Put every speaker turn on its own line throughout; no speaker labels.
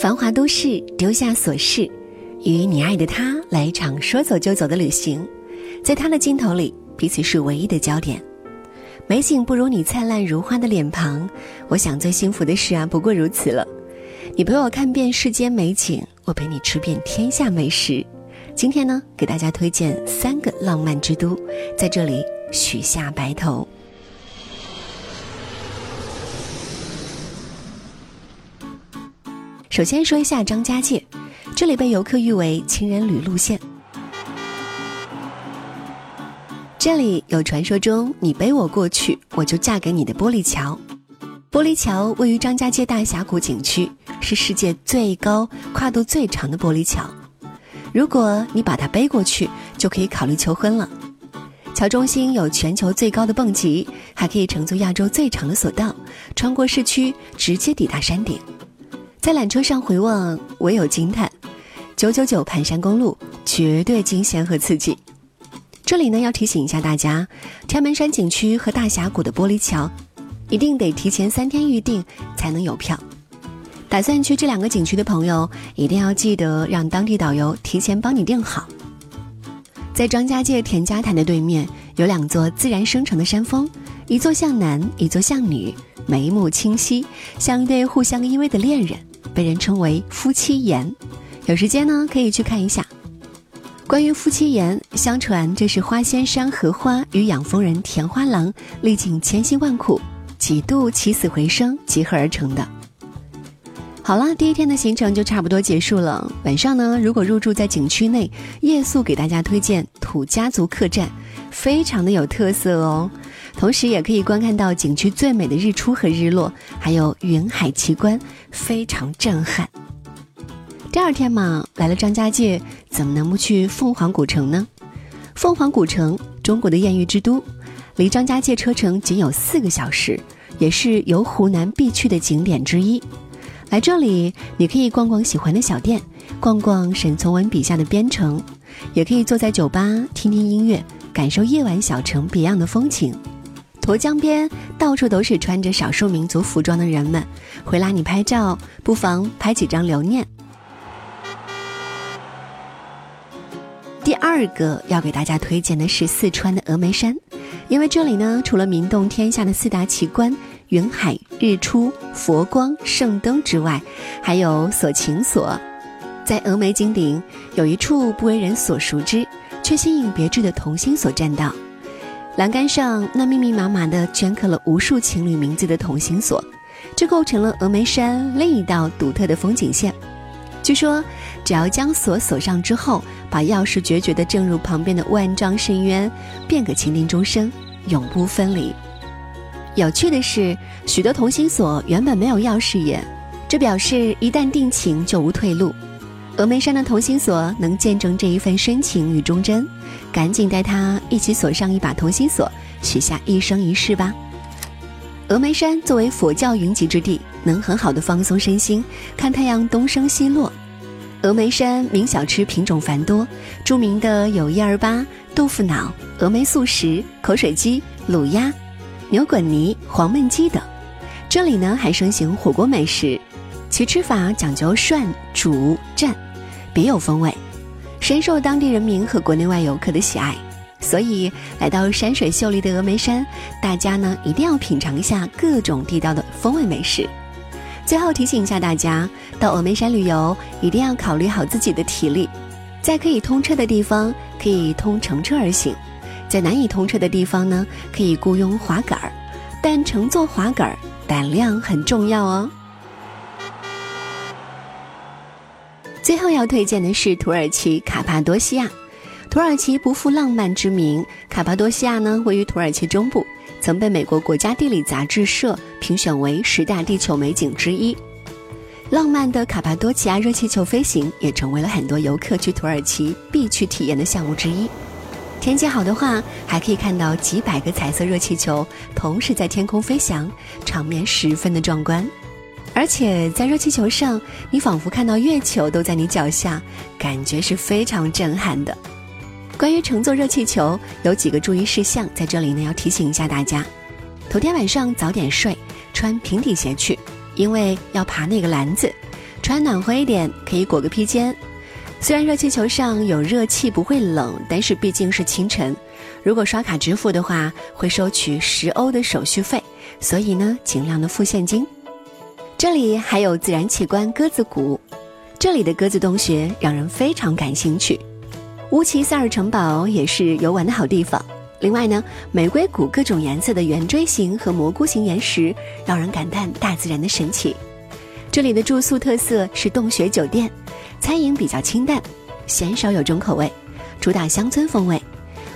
繁华都市，丢下琐事，与你爱的他来一场说走就走的旅行。在他的镜头里，彼此是唯一的焦点。美景不如你灿烂如花的脸庞，我想最幸福的事啊，不过如此了。你陪我看遍世间美景，我陪你吃遍天下美食。今天呢，给大家推荐三个浪漫之都，在这里许下白头。首先说一下张家界，这里被游客誉为情人旅路线。这里有传说中你背我过去，我就嫁给你的玻璃桥。玻璃桥位于张家界大峡谷景区，是世界最高、跨度最长的玻璃桥。如果你把它背过去，就可以考虑求婚了。桥中心有全球最高的蹦极，还可以乘坐亚洲最长的索道，穿过市区，直接抵达山顶。在缆车上回望，唯有惊叹。九九九盘山公路绝对惊险和刺激。这里呢，要提醒一下大家，天门山景区和大峡谷的玻璃桥，一定得提前三天预定才能有票。打算去这两个景区的朋友，一定要记得让当地导游提前帮你订好。在张家界田家潭的对面，有两座自然生成的山峰，一座向南，一座向女，眉目清晰，像一对互相依偎的恋人。被人称为夫妻岩，有时间呢可以去看一下。关于夫妻岩，相传这是花仙山荷花与养蜂人田花郎历尽千辛万苦，几度起死回生集合而成的。好了，第一天的行程就差不多结束了。晚上呢，如果入住在景区内，夜宿给大家推荐土家族客栈，非常的有特色哦。同时也可以观看到景区最美的日出和日落，还有云海奇观，非常震撼。第二天嘛，来了张家界，怎么能不去凤凰古城呢？凤凰古城，中国的艳遇之都，离张家界车程仅有四个小时，也是游湖南必去的景点之一。来这里，你可以逛逛喜欢的小店，逛逛沈从文笔下的边城，也可以坐在酒吧听听音乐，感受夜晚小城别样的风情。沱江边到处都是穿着少数民族服装的人们，会拉你拍照，不妨拍几张留念。第二个要给大家推荐的是四川的峨眉山，因为这里呢，除了名动天下的四大奇观——云海、日出、佛光、圣灯之外，还有锁情所。在峨眉金顶有一处不为人所熟知却新颖别致的同心锁栈道。栏杆上那密密麻麻的镌刻了无数情侣名字的同心锁，这构成了峨眉山另一道独特的风景线。据说，只要将锁锁上之后，把钥匙决绝地正入旁边的万丈深渊，便可情定终生，永不分离。有趣的是，许多同心锁原本没有钥匙眼，这表示一旦定情就无退路。峨眉山的同心锁能见证这一份深情与忠贞，赶紧带他一起锁上一把同心锁，许下一生一世吧。峨眉山作为佛教云集之地，能很好的放松身心，看太阳东升西落。峨眉山名小吃品种繁多，著名的有一二八、豆腐脑、峨眉素食、口水鸡、卤鸭、牛滚泥、黄焖鸡等。这里呢还盛行火锅美食，其吃法讲究涮、煮、蘸。别有风味，深受当地人民和国内外游客的喜爱。所以来到山水秀丽的峨眉山，大家呢一定要品尝一下各种地道的风味美食。最后提醒一下大家，到峨眉山旅游一定要考虑好自己的体力。在可以通车的地方，可以通乘车而行；在难以通车的地方呢，可以雇佣滑杆儿。但乘坐滑杆儿，胆量很重要哦。最后要推荐的是土耳其卡帕多西亚。土耳其不负浪漫之名，卡帕多西亚呢位于土耳其中部，曾被美国国家地理杂志社评选为十大地球美景之一。浪漫的卡帕多奇亚热气球飞行也成为了很多游客去土耳其必去体验的项目之一。天气好的话，还可以看到几百个彩色热气球同时在天空飞翔，场面十分的壮观。而且在热气球上，你仿佛看到月球都在你脚下，感觉是非常震撼的。关于乘坐热气球，有几个注意事项，在这里呢要提醒一下大家：头天晚上早点睡，穿平底鞋去。因为要爬那个篮子，穿暖和一点，可以裹个披肩。虽然热气球上有热气不会冷，但是毕竟是清晨，如果刷卡支付的话，会收取十欧的手续费，所以呢，尽量的付现金。这里还有自然奇观鸽子谷，这里的鸽子洞穴让人非常感兴趣。乌齐萨尔城堡也是游玩的好地方。另外呢，玫瑰谷各种颜色的圆锥形和蘑菇形岩石，让人感叹大自然的神奇。这里的住宿特色是洞穴酒店，餐饮比较清淡，鲜少有重口味，主打乡村风味。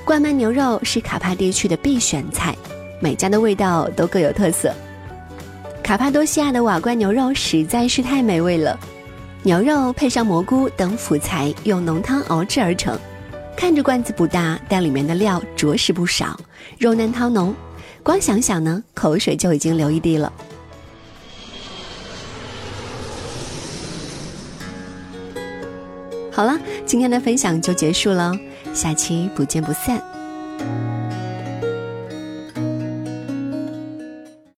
灌焖牛肉是卡帕地区的必选菜，每家的味道都各有特色。卡帕多西亚的瓦罐牛肉实在是太美味了，牛肉配上蘑菇等辅材，用浓汤熬制而成。看着罐子不大，但里面的料着实不少，肉嫩汤浓，光想想呢，口水就已经流一地了。好了，今天的分享就结束了，下期不见不散。